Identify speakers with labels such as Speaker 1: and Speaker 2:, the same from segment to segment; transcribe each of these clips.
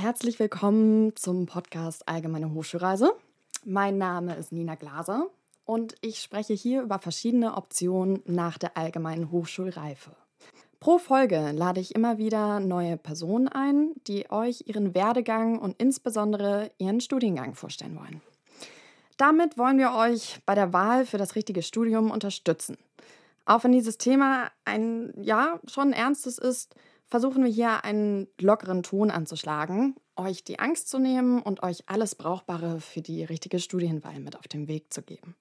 Speaker 1: Herzlich willkommen zum Podcast Allgemeine Hochschulreise. Mein Name ist Nina Glaser und ich spreche hier über verschiedene Optionen nach der allgemeinen Hochschulreife. Pro Folge lade ich immer wieder neue Personen ein, die euch ihren Werdegang und insbesondere ihren Studiengang vorstellen wollen. Damit wollen wir euch bei der Wahl für das richtige Studium unterstützen. Auch wenn dieses Thema ein ja schon ernstes ist, versuchen wir hier einen lockeren Ton anzuschlagen, euch die Angst zu nehmen und euch alles Brauchbare für die richtige Studienwahl mit auf den Weg zu geben.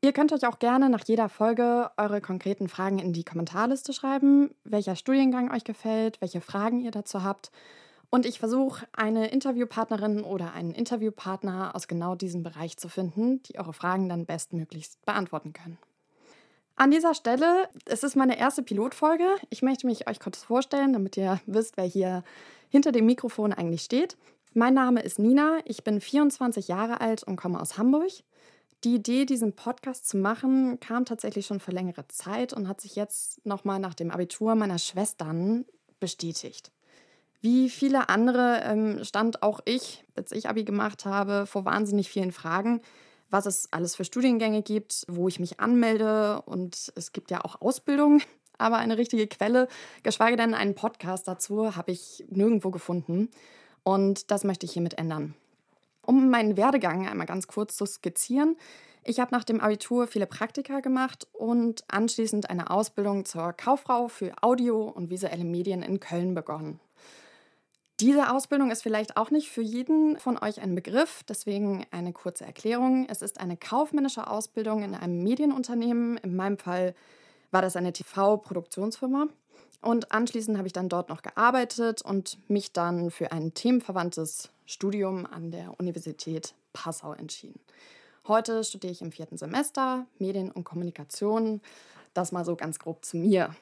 Speaker 1: Ihr könnt euch auch gerne nach jeder Folge eure konkreten Fragen in die Kommentarliste schreiben, welcher Studiengang euch gefällt, welche Fragen ihr dazu habt. Und ich versuche, eine Interviewpartnerin oder einen Interviewpartner aus genau diesem Bereich zu finden, die eure Fragen dann bestmöglichst beantworten können. An dieser Stelle, es ist meine erste Pilotfolge. Ich möchte mich euch kurz vorstellen, damit ihr wisst, wer hier hinter dem Mikrofon eigentlich steht. Mein Name ist Nina, ich bin 24 Jahre alt und komme aus Hamburg. Die Idee, diesen Podcast zu machen, kam tatsächlich schon für längere Zeit und hat sich jetzt nochmal nach dem Abitur meiner Schwestern bestätigt. Wie viele andere ähm, stand auch ich, als ich Abi gemacht habe, vor wahnsinnig vielen Fragen was es alles für Studiengänge gibt, wo ich mich anmelde. Und es gibt ja auch Ausbildung, aber eine richtige Quelle, geschweige denn einen Podcast dazu, habe ich nirgendwo gefunden. Und das möchte ich hiermit ändern. Um meinen Werdegang einmal ganz kurz zu skizzieren. Ich habe nach dem Abitur viele Praktika gemacht und anschließend eine Ausbildung zur Kauffrau für Audio und visuelle Medien in Köln begonnen. Diese Ausbildung ist vielleicht auch nicht für jeden von euch ein Begriff, deswegen eine kurze Erklärung. Es ist eine kaufmännische Ausbildung in einem Medienunternehmen. In meinem Fall war das eine TV-Produktionsfirma. Und anschließend habe ich dann dort noch gearbeitet und mich dann für ein themenverwandtes Studium an der Universität Passau entschieden. Heute studiere ich im vierten Semester Medien und Kommunikation. Das mal so ganz grob zu mir.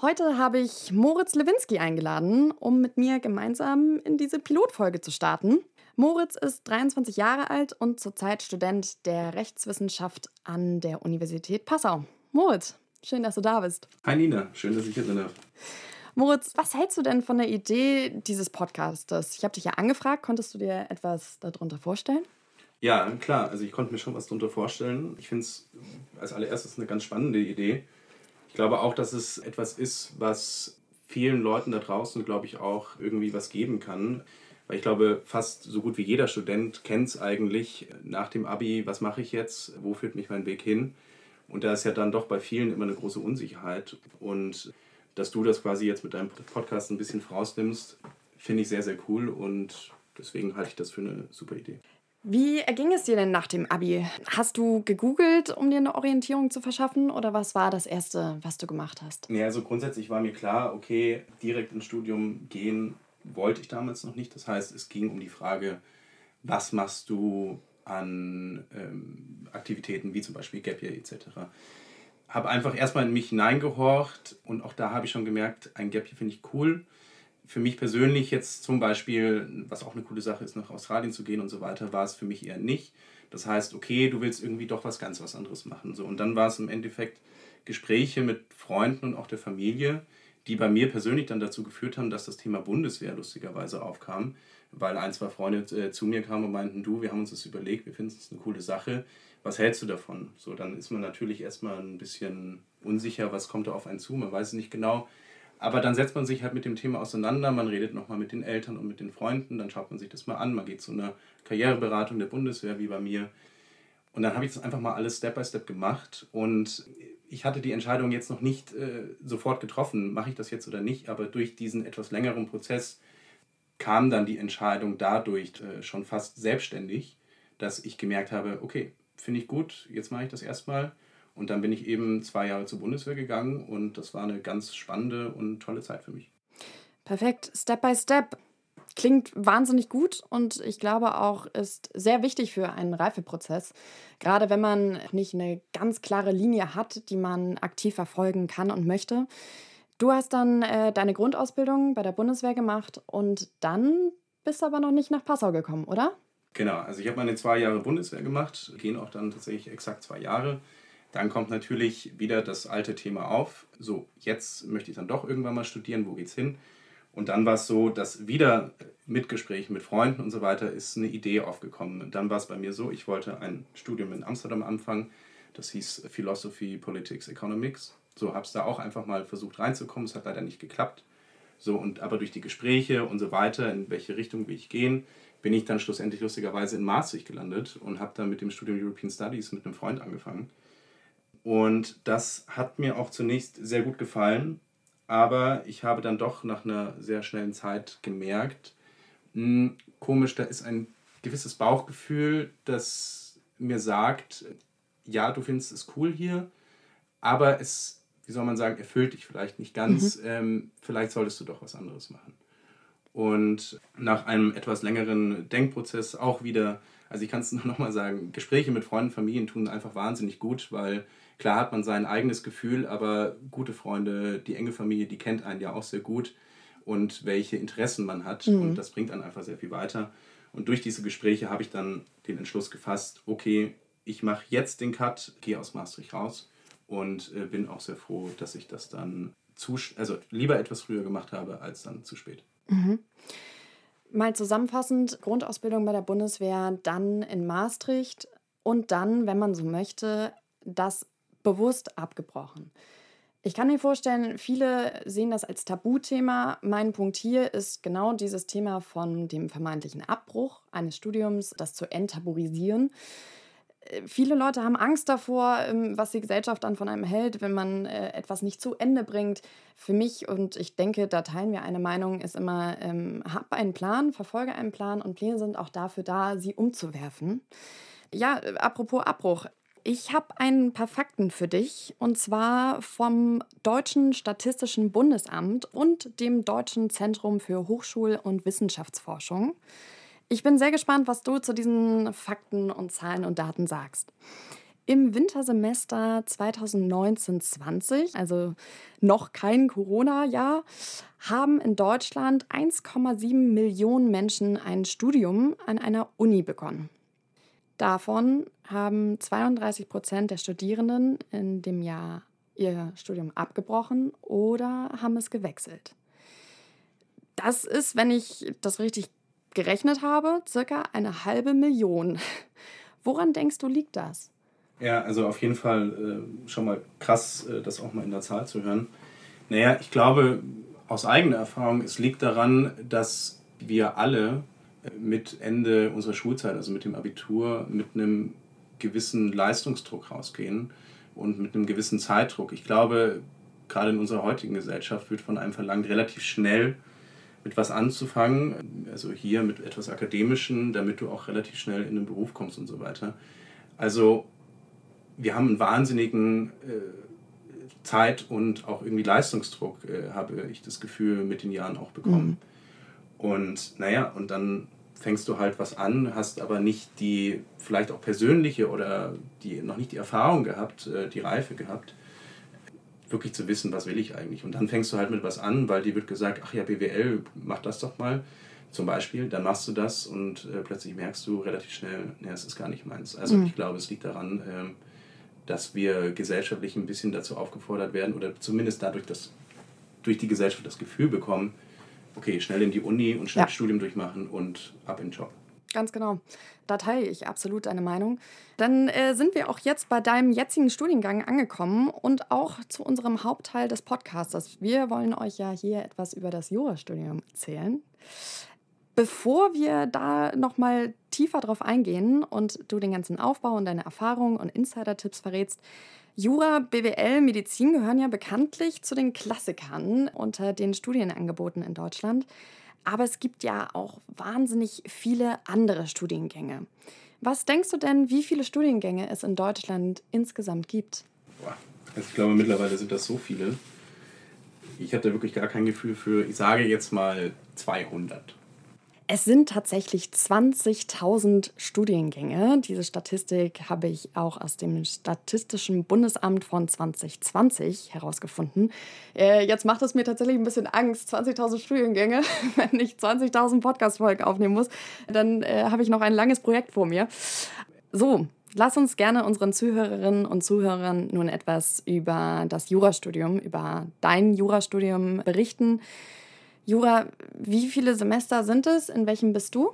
Speaker 1: Heute habe ich Moritz Lewinsky eingeladen, um mit mir gemeinsam in diese Pilotfolge zu starten. Moritz ist 23 Jahre alt und zurzeit Student der Rechtswissenschaft an der Universität Passau. Moritz, schön, dass du da bist.
Speaker 2: Hi Nina, schön, dass ich hier bin.
Speaker 1: Moritz, was hältst du denn von der Idee dieses Podcastes? Ich habe dich ja angefragt, konntest du dir etwas darunter vorstellen?
Speaker 2: Ja, klar, also ich konnte mir schon was darunter vorstellen. Ich finde es als allererstes eine ganz spannende Idee ich glaube auch, dass es etwas ist, was vielen Leuten da draußen, glaube ich, auch irgendwie was geben kann. Weil ich glaube, fast so gut wie jeder Student kennt es eigentlich nach dem Abi, was mache ich jetzt, wo führt mich mein Weg hin. Und da ist ja dann doch bei vielen immer eine große Unsicherheit. Und dass du das quasi jetzt mit deinem Podcast ein bisschen vorausnimmst, finde ich sehr, sehr cool und deswegen halte ich das für eine super Idee.
Speaker 1: Wie erging es dir denn nach dem Abi? Hast du gegoogelt, um dir eine Orientierung zu verschaffen oder was war das Erste, was du gemacht hast?
Speaker 2: Ja, also grundsätzlich war mir klar, okay, direkt ins Studium gehen wollte ich damals noch nicht. Das heißt, es ging um die Frage, was machst du an ähm, Aktivitäten wie zum Beispiel Gap Year etc. Habe einfach erstmal in mich hineingehorcht und auch da habe ich schon gemerkt, ein Gap Year finde ich cool für mich persönlich jetzt zum Beispiel, was auch eine coole Sache ist, nach Australien zu gehen und so weiter, war es für mich eher nicht. Das heißt, okay, du willst irgendwie doch was ganz was anderes machen. So. Und dann war es im Endeffekt Gespräche mit Freunden und auch der Familie, die bei mir persönlich dann dazu geführt haben, dass das Thema Bundeswehr lustigerweise aufkam, weil ein, zwei Freunde äh, zu mir kamen und meinten, du, wir haben uns das überlegt, wir finden es eine coole Sache, was hältst du davon? So, dann ist man natürlich erstmal ein bisschen unsicher, was kommt da auf einen zu, man weiß nicht genau, aber dann setzt man sich halt mit dem Thema auseinander, man redet nochmal mit den Eltern und mit den Freunden, dann schaut man sich das mal an, man geht zu einer Karriereberatung der Bundeswehr wie bei mir. Und dann habe ich das einfach mal alles Step by Step gemacht. Und ich hatte die Entscheidung jetzt noch nicht äh, sofort getroffen, mache ich das jetzt oder nicht, aber durch diesen etwas längeren Prozess kam dann die Entscheidung dadurch äh, schon fast selbstständig, dass ich gemerkt habe, okay, finde ich gut, jetzt mache ich das erstmal und dann bin ich eben zwei Jahre zur Bundeswehr gegangen und das war eine ganz spannende und tolle Zeit für mich.
Speaker 1: Perfekt, Step by Step. Klingt wahnsinnig gut und ich glaube auch, ist sehr wichtig für einen Reifeprozess. Gerade wenn man nicht eine ganz klare Linie hat, die man aktiv verfolgen kann und möchte. Du hast dann äh, deine Grundausbildung bei der Bundeswehr gemacht und dann bist du aber noch nicht nach Passau gekommen, oder?
Speaker 2: Genau, also ich habe meine zwei Jahre Bundeswehr gemacht, gehen auch dann tatsächlich exakt zwei Jahre. Dann kommt natürlich wieder das alte Thema auf. So, jetzt möchte ich dann doch irgendwann mal studieren, wo geht's hin? Und dann war es so, dass wieder mit Gesprächen mit Freunden und so weiter ist eine Idee aufgekommen. Und dann war es bei mir so, ich wollte ein Studium in Amsterdam anfangen. Das hieß Philosophy, Politics, Economics. So habe es da auch einfach mal versucht reinzukommen. Es hat leider nicht geklappt. So, und aber durch die Gespräche und so weiter, in welche Richtung will ich gehen, bin ich dann schlussendlich lustigerweise in Maastricht gelandet und habe dann mit dem Studium European Studies mit einem Freund angefangen. Und das hat mir auch zunächst sehr gut gefallen, aber ich habe dann doch nach einer sehr schnellen Zeit gemerkt, mh, hm, komisch, da ist ein gewisses Bauchgefühl, das mir sagt, ja, du findest es cool hier, aber es, wie soll man sagen, erfüllt dich vielleicht nicht ganz. Mhm. Ähm, vielleicht solltest du doch was anderes machen. Und nach einem etwas längeren Denkprozess auch wieder, also ich kann es nur nochmal sagen, Gespräche mit Freunden, Familien tun einfach wahnsinnig gut, weil klar hat man sein eigenes Gefühl, aber gute Freunde, die enge Familie, die kennt einen ja auch sehr gut und welche Interessen man hat. Mhm. Und das bringt dann einfach sehr viel weiter. Und durch diese Gespräche habe ich dann den Entschluss gefasst, okay, ich mache jetzt den Cut, gehe aus Maastricht raus und äh, bin auch sehr froh, dass ich das dann zu, also lieber etwas früher gemacht habe als dann zu spät.
Speaker 1: Mhm. Mal zusammenfassend, Grundausbildung bei der Bundeswehr, dann in Maastricht und dann, wenn man so möchte, das bewusst abgebrochen. Ich kann mir vorstellen, viele sehen das als Tabuthema. Mein Punkt hier ist genau dieses Thema von dem vermeintlichen Abbruch eines Studiums, das zu enttabuisieren. Viele Leute haben Angst davor, ähm, was die Gesellschaft dann von einem hält, wenn man äh, etwas nicht zu Ende bringt. Für mich, und ich denke, da teilen wir eine Meinung, ist immer, ähm, hab einen Plan, verfolge einen Plan und Pläne sind auch dafür da, sie umzuwerfen. Ja, äh, apropos Abbruch. Ich habe ein paar Fakten für dich und zwar vom Deutschen Statistischen Bundesamt und dem Deutschen Zentrum für Hochschul- und Wissenschaftsforschung. Ich bin sehr gespannt, was du zu diesen Fakten und Zahlen und Daten sagst. Im Wintersemester 2019-20, also noch kein Corona-Jahr, haben in Deutschland 1,7 Millionen Menschen ein Studium an einer Uni begonnen. Davon haben 32 Prozent der Studierenden in dem Jahr ihr Studium abgebrochen oder haben es gewechselt. Das ist, wenn ich das richtig gerechnet habe, circa eine halbe Million. Woran denkst du, liegt das?
Speaker 2: Ja, also auf jeden Fall äh, schon mal krass, äh, das auch mal in der Zahl zu hören. Naja, ich glaube aus eigener Erfahrung, es liegt daran, dass wir alle äh, mit Ende unserer Schulzeit, also mit dem Abitur, mit einem gewissen Leistungsdruck rausgehen und mit einem gewissen Zeitdruck. Ich glaube, gerade in unserer heutigen Gesellschaft wird von einem verlangt, relativ schnell mit was anzufangen, also hier mit etwas Akademischen, damit du auch relativ schnell in den Beruf kommst und so weiter. Also wir haben einen wahnsinnigen äh, Zeit- und auch irgendwie Leistungsdruck, äh, habe ich das Gefühl, mit den Jahren auch bekommen. Mhm. Und naja, und dann fängst du halt was an, hast aber nicht die, vielleicht auch persönliche oder die, noch nicht die Erfahrung gehabt, äh, die Reife gehabt, wirklich zu wissen, was will ich eigentlich. Und dann fängst du halt mit was an, weil dir wird gesagt, ach ja, BWL, mach das doch mal zum Beispiel, dann machst du das und äh, plötzlich merkst du relativ schnell, nee, es ist gar nicht meins. Also mhm. ich glaube, es liegt daran, äh, dass wir gesellschaftlich ein bisschen dazu aufgefordert werden oder zumindest dadurch, dass durch die Gesellschaft das Gefühl bekommen, okay, schnell in die Uni und schnell ja. Studium durchmachen und ab in den Job.
Speaker 1: Ganz genau. Da teile ich absolut deine Meinung. Dann äh, sind wir auch jetzt bei deinem jetzigen Studiengang angekommen und auch zu unserem Hauptteil des Podcasts. Wir wollen euch ja hier etwas über das Jurastudium erzählen. Bevor wir da nochmal tiefer drauf eingehen und du den ganzen Aufbau und deine Erfahrungen und Insider-Tipps verrätst, Jura, BWL, Medizin gehören ja bekanntlich zu den Klassikern unter den Studienangeboten in Deutschland. Aber es gibt ja auch wahnsinnig viele andere Studiengänge. Was denkst du denn, wie viele Studiengänge es in Deutschland insgesamt gibt?
Speaker 2: Also ich glaube, mittlerweile sind das so viele. Ich hatte wirklich gar kein Gefühl für, ich sage jetzt mal 200.
Speaker 1: Es sind tatsächlich 20.000 Studiengänge. Diese Statistik habe ich auch aus dem Statistischen Bundesamt von 2020 herausgefunden. Äh, jetzt macht es mir tatsächlich ein bisschen Angst. 20.000 Studiengänge. Wenn ich 20.000 Podcast-Folgen aufnehmen muss, dann äh, habe ich noch ein langes Projekt vor mir. So, lass uns gerne unseren Zuhörerinnen und Zuhörern nun etwas über das Jurastudium, über dein Jurastudium berichten. Jura, wie viele Semester sind es? In welchem bist du?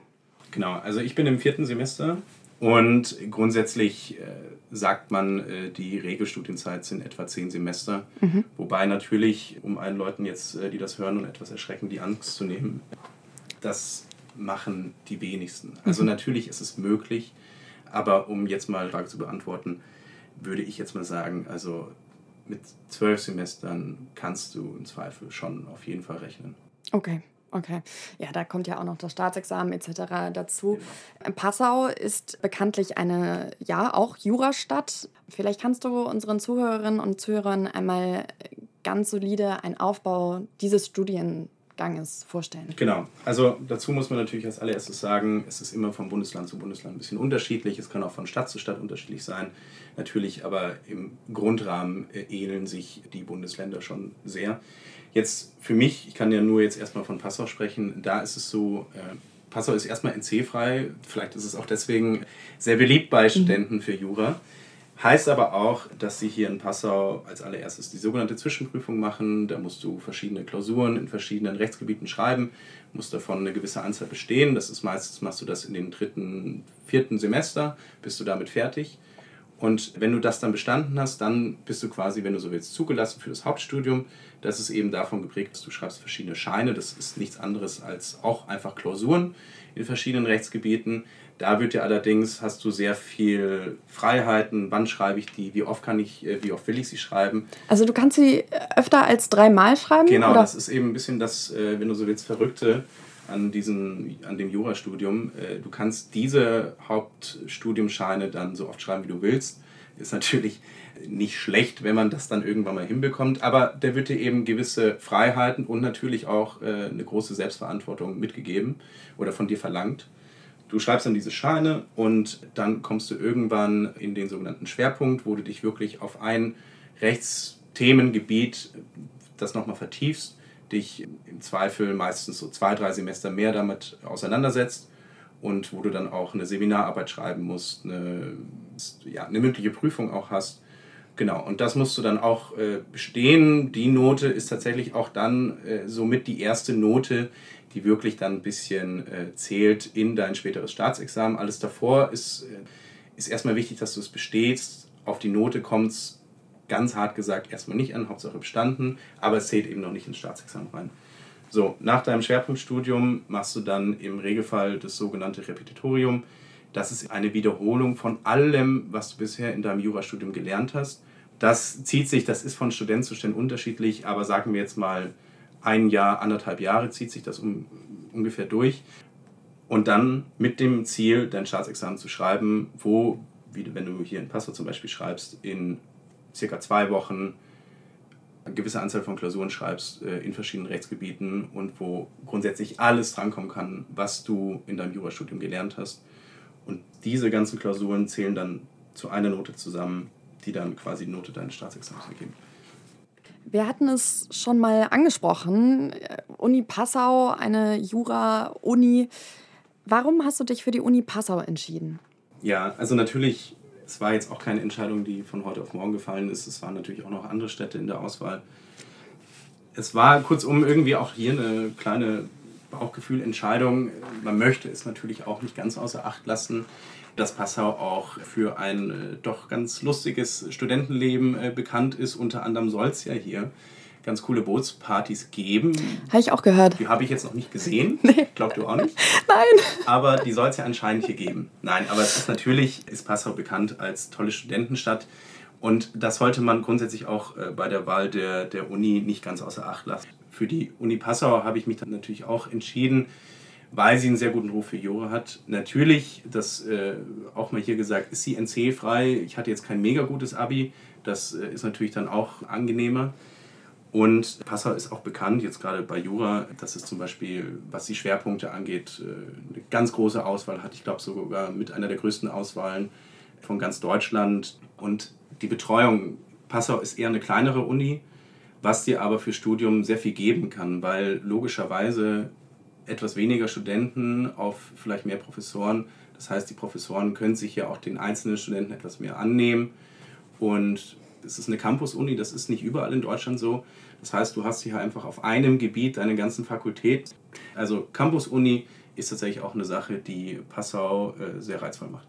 Speaker 2: Genau, also ich bin im vierten Semester und grundsätzlich äh, sagt man, äh, die Regelstudienzeit sind etwa zehn Semester. Mhm. Wobei natürlich, um allen Leuten jetzt, äh, die das hören und etwas erschrecken, die Angst zu nehmen, das machen die wenigsten. Also mhm. natürlich ist es möglich, aber um jetzt mal Frage zu beantworten, würde ich jetzt mal sagen, also mit zwölf Semestern kannst du im Zweifel schon auf jeden Fall rechnen.
Speaker 1: Okay. Okay, ja, da kommt ja auch noch das Staatsexamen etc. dazu. Genau. Passau ist bekanntlich eine, ja, auch Jurastadt. Vielleicht kannst du unseren Zuhörerinnen und Zuhörern einmal ganz solide einen Aufbau dieses Studienganges vorstellen.
Speaker 2: Genau, also dazu muss man natürlich als allererstes sagen, es ist immer von Bundesland zu Bundesland ein bisschen unterschiedlich. Es kann auch von Stadt zu Stadt unterschiedlich sein. Natürlich, aber im Grundrahmen äh, ähneln sich die Bundesländer schon sehr. Jetzt für mich, ich kann ja nur jetzt erstmal von Passau sprechen, da ist es so, äh, Passau ist erstmal NC-frei, vielleicht ist es auch deswegen sehr beliebt bei mhm. Studenten für Jura. Heißt aber auch, dass sie hier in Passau als allererstes die sogenannte Zwischenprüfung machen. Da musst du verschiedene Klausuren in verschiedenen Rechtsgebieten schreiben, musst davon eine gewisse Anzahl bestehen. Das ist meistens, machst du das in den dritten, vierten Semester, bist du damit fertig. Und wenn du das dann bestanden hast, dann bist du quasi, wenn du so willst, zugelassen für das Hauptstudium. Das ist eben davon geprägt, dass du schreibst verschiedene Scheine. Das ist nichts anderes als auch einfach Klausuren in verschiedenen Rechtsgebieten. Da wird dir allerdings, hast du sehr viel Freiheiten. Wann schreibe ich die? Wie oft kann ich, äh, wie oft will ich sie schreiben?
Speaker 1: Also du kannst sie öfter als dreimal schreiben?
Speaker 2: Genau, oder? das ist eben ein bisschen das, äh, wenn du so willst, Verrückte an, diesem, an dem Jurastudium. Äh, du kannst diese Hauptstudiumscheine dann so oft schreiben, wie du willst. Ist natürlich nicht schlecht, wenn man das dann irgendwann mal hinbekommt, aber der wird dir eben gewisse Freiheiten und natürlich auch äh, eine große Selbstverantwortung mitgegeben oder von dir verlangt. Du schreibst dann diese Scheine und dann kommst du irgendwann in den sogenannten Schwerpunkt, wo du dich wirklich auf ein Rechtsthemengebiet das nochmal vertiefst dich im Zweifel meistens so zwei, drei Semester mehr damit auseinandersetzt und wo du dann auch eine Seminararbeit schreiben musst, eine, ja, eine mündliche Prüfung auch hast. Genau, und das musst du dann auch äh, bestehen. Die Note ist tatsächlich auch dann äh, somit die erste Note, die wirklich dann ein bisschen äh, zählt in dein späteres Staatsexamen. Alles davor ist, ist erstmal wichtig, dass du es bestehst. Auf die Note kommt es ganz hart gesagt erstmal nicht an, Hauptsache bestanden, aber es zählt eben noch nicht ins Staatsexamen rein. So, nach deinem Schwerpunktstudium machst du dann im Regelfall das sogenannte Repetitorium. Das ist eine Wiederholung von allem, was du bisher in deinem Jurastudium gelernt hast. Das zieht sich, das ist von Student zu Student unterschiedlich, aber sagen wir jetzt mal ein Jahr, anderthalb Jahre zieht sich das um, ungefähr durch. Und dann mit dem Ziel, dein Staatsexamen zu schreiben, wo, wie wenn du hier in Passau zum Beispiel schreibst, in circa zwei Wochen eine gewisse Anzahl von Klausuren schreibst äh, in verschiedenen Rechtsgebieten und wo grundsätzlich alles drankommen kann, was du in deinem Jurastudium gelernt hast. Und diese ganzen Klausuren zählen dann zu einer Note zusammen, die dann quasi die Note deines Staatsexamens ergeben.
Speaker 1: Wir hatten es schon mal angesprochen. Uni Passau, eine Jura-Uni. Warum hast du dich für die Uni Passau entschieden?
Speaker 2: Ja, also natürlich es war jetzt auch keine Entscheidung, die von heute auf morgen gefallen ist. Es waren natürlich auch noch andere Städte in der Auswahl. Es war kurzum irgendwie auch hier eine kleine Bauchgefühlentscheidung. Man möchte es natürlich auch nicht ganz außer Acht lassen, dass Passau auch für ein äh, doch ganz lustiges Studentenleben äh, bekannt ist. Unter anderem soll es ja hier ganz coole Bootspartys geben.
Speaker 1: Habe ich auch gehört.
Speaker 2: Die habe ich jetzt noch nicht gesehen. Nee. Glaubt du auch nicht?
Speaker 1: Nein.
Speaker 2: Aber die soll es ja anscheinend hier geben. Nein, aber es ist natürlich, ist Passau bekannt als tolle Studentenstadt. Und das sollte man grundsätzlich auch äh, bei der Wahl der, der Uni nicht ganz außer Acht lassen. Für die Uni Passau habe ich mich dann natürlich auch entschieden, weil sie einen sehr guten Ruf für Jura hat. Natürlich, das äh, auch mal hier gesagt, ist sie NC-frei. Ich hatte jetzt kein mega gutes Abi. Das äh, ist natürlich dann auch angenehmer. Und Passau ist auch bekannt, jetzt gerade bei Jura, dass es zum Beispiel, was die Schwerpunkte angeht, äh, eine ganz große Auswahl hat. Ich glaube sogar mit einer der größten Auswahlen von ganz Deutschland. Und die Betreuung, Passau ist eher eine kleinere Uni, was dir aber für Studium sehr viel geben kann, weil logischerweise etwas weniger Studenten auf vielleicht mehr Professoren. Das heißt, die Professoren können sich ja auch den einzelnen Studenten etwas mehr annehmen. Und Das ist eine Campus-Uni, das ist nicht überall in Deutschland so. Das heißt, du hast hier einfach auf einem Gebiet deine ganzen Fakultät. Also Campus-Uni ist tatsächlich auch eine Sache, die Passau äh, sehr reizvoll macht.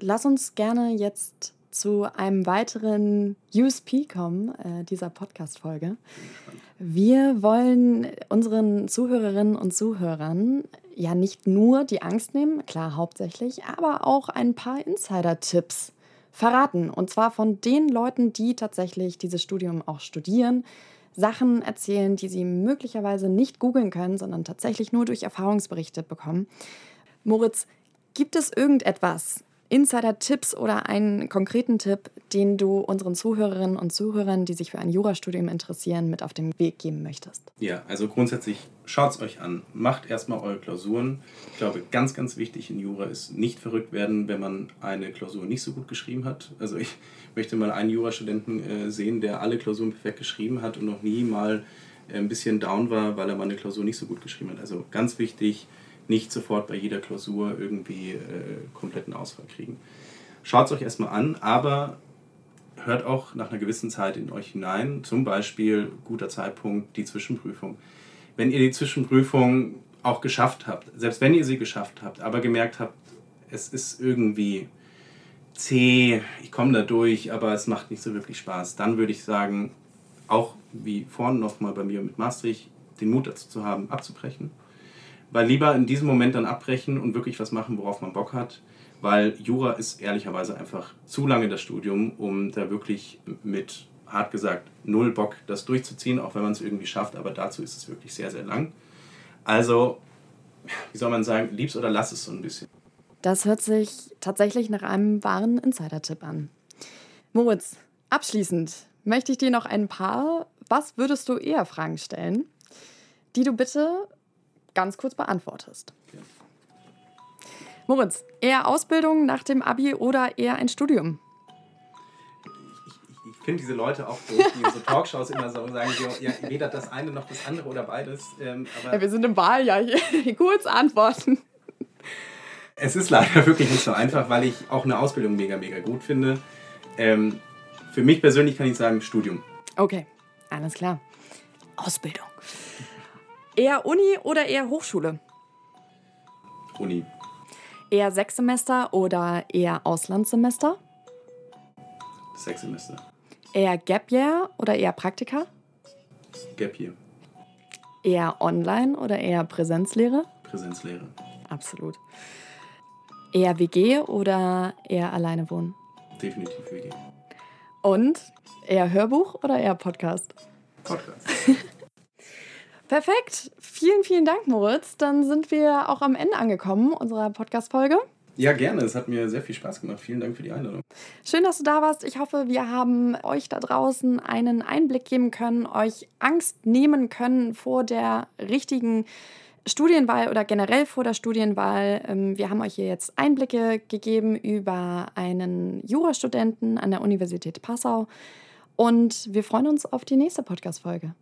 Speaker 1: Lass uns gerne jetzt zu einem weiteren USP kommen, äh, dieser Podcast-Folge. Wir wollen unseren Zuhörerinnen und Zuhörern ja nicht nur die Angst nehmen, klar hauptsächlich, aber auch ein paar Insider-Tipps verraten. Und zwar von den Leuten, die tatsächlich dieses Studium auch studieren, Sachen erzählen, die sie möglicherweise nicht googeln können, sondern tatsächlich nur durch Erfahrungsberichte bekommen. Moritz, gibt es irgendetwas, Insider-Tipps oder einen konkreten Tipp, den du unseren Zuhörerinnen und Zuhörern, die sich für ein Jurastudium interessieren, mit auf den Weg geben möchtest?
Speaker 2: Ja, also grundsätzlich schaut es euch an. Macht erstmal eure Klausuren. Ich glaube, ganz, ganz wichtig in Jura ist nicht verrückt werden, wenn man eine Klausur nicht so gut geschrieben hat. Also ich möchte mal einen Jurastudenten äh, sehen, der alle Klausuren perfekt geschrieben hat und noch nie mal äh, ein bisschen down war, weil er mal eine Klausur nicht so gut geschrieben hat. Also ganz wichtig, nicht sofort bei jeder Klausur irgendwie äh, kompletten Ausfall kriegen. Schaut es euch erstmal an, aber hört auch nach einer gewissen Zeit in euch hinein, zum Beispiel guter Zeitpunkt, die Zwischenprüfung. Wenn ihr die Zwischenprüfung auch geschafft habt, selbst wenn ihr sie geschafft habt, aber gemerkt habt, es ist irgendwie zäh, ich komme da durch, aber es macht nicht so wirklich Spaß, dann würde ich sagen, auch wie vorhin nochmal bei mir mit Maastricht, den Mut dazu zu haben, abzubrechen weil lieber in diesem Moment dann abbrechen und wirklich was machen, worauf man Bock hat. Weil Jura ist ehrlicherweise einfach zu lange das Studium, um da wirklich mit, hart gesagt, null Bock das durchzuziehen, auch wenn man es irgendwie schafft. Aber dazu ist es wirklich sehr, sehr lang. Also, wie soll man sagen, lieb's oder lass es so ein bisschen.
Speaker 1: Das hört sich tatsächlich nach einem wahren Insider-Tipp an. Moritz, abschließend möchte ich dir noch ein paar Was würdest du eher Fragen stellen, die du bitte ganz kurz beantwortest. Moritz, eher Ausbildung nach dem Abi oder eher ein Studium?
Speaker 2: Ich, ich finde diese Leute auch doof, die in so Talkshows immer so sagen, ja, weder das eine noch das andere oder beides. Ähm,
Speaker 1: ja, wir sind im Wahljahr hier. Kurz antworten.
Speaker 2: Es ist leider wirklich nicht so einfach, weil ich auch eine Ausbildung mega, mega gut finde. Ähm, für mich persönlich kann ich sagen Studium.
Speaker 1: Okay, alles klar. Ausbildung. Eher Uni oder eher Hochschule?
Speaker 2: Uni.
Speaker 1: Eher sechs Semester oder eher Auslandssemester?
Speaker 2: Sechs Semester.
Speaker 1: Eher Gap Year oder eher Praktika?
Speaker 2: Gap Year.
Speaker 1: Eher online oder eher Präsenzlehre?
Speaker 2: Präsenzlehre.
Speaker 1: Absolut. Eher WG oder eher alleine wohnen?
Speaker 2: Definitiv WG.
Speaker 1: Und eher Hörbuch oder eher Podcast?
Speaker 2: Podcast.
Speaker 1: Perfekt. Vielen, vielen Dank, Moritz. Dann sind wir auch am Ende angekommen unserer Podcast-Folge.
Speaker 2: Ja, gerne. Es hat mir sehr viel Spaß gemacht. Vielen Dank für die Einladung.
Speaker 1: Schön, dass du da warst. Ich hoffe, wir haben euch da draußen einen Einblick geben können, euch Angst nehmen können vor der richtigen Studienwahl oder generell vor der Studienwahl. Ähm, wir haben euch hier jetzt Einblicke gegeben über einen Jurastudenten an der Universität Passau und wir freuen uns auf die nächste Podcast-Folge.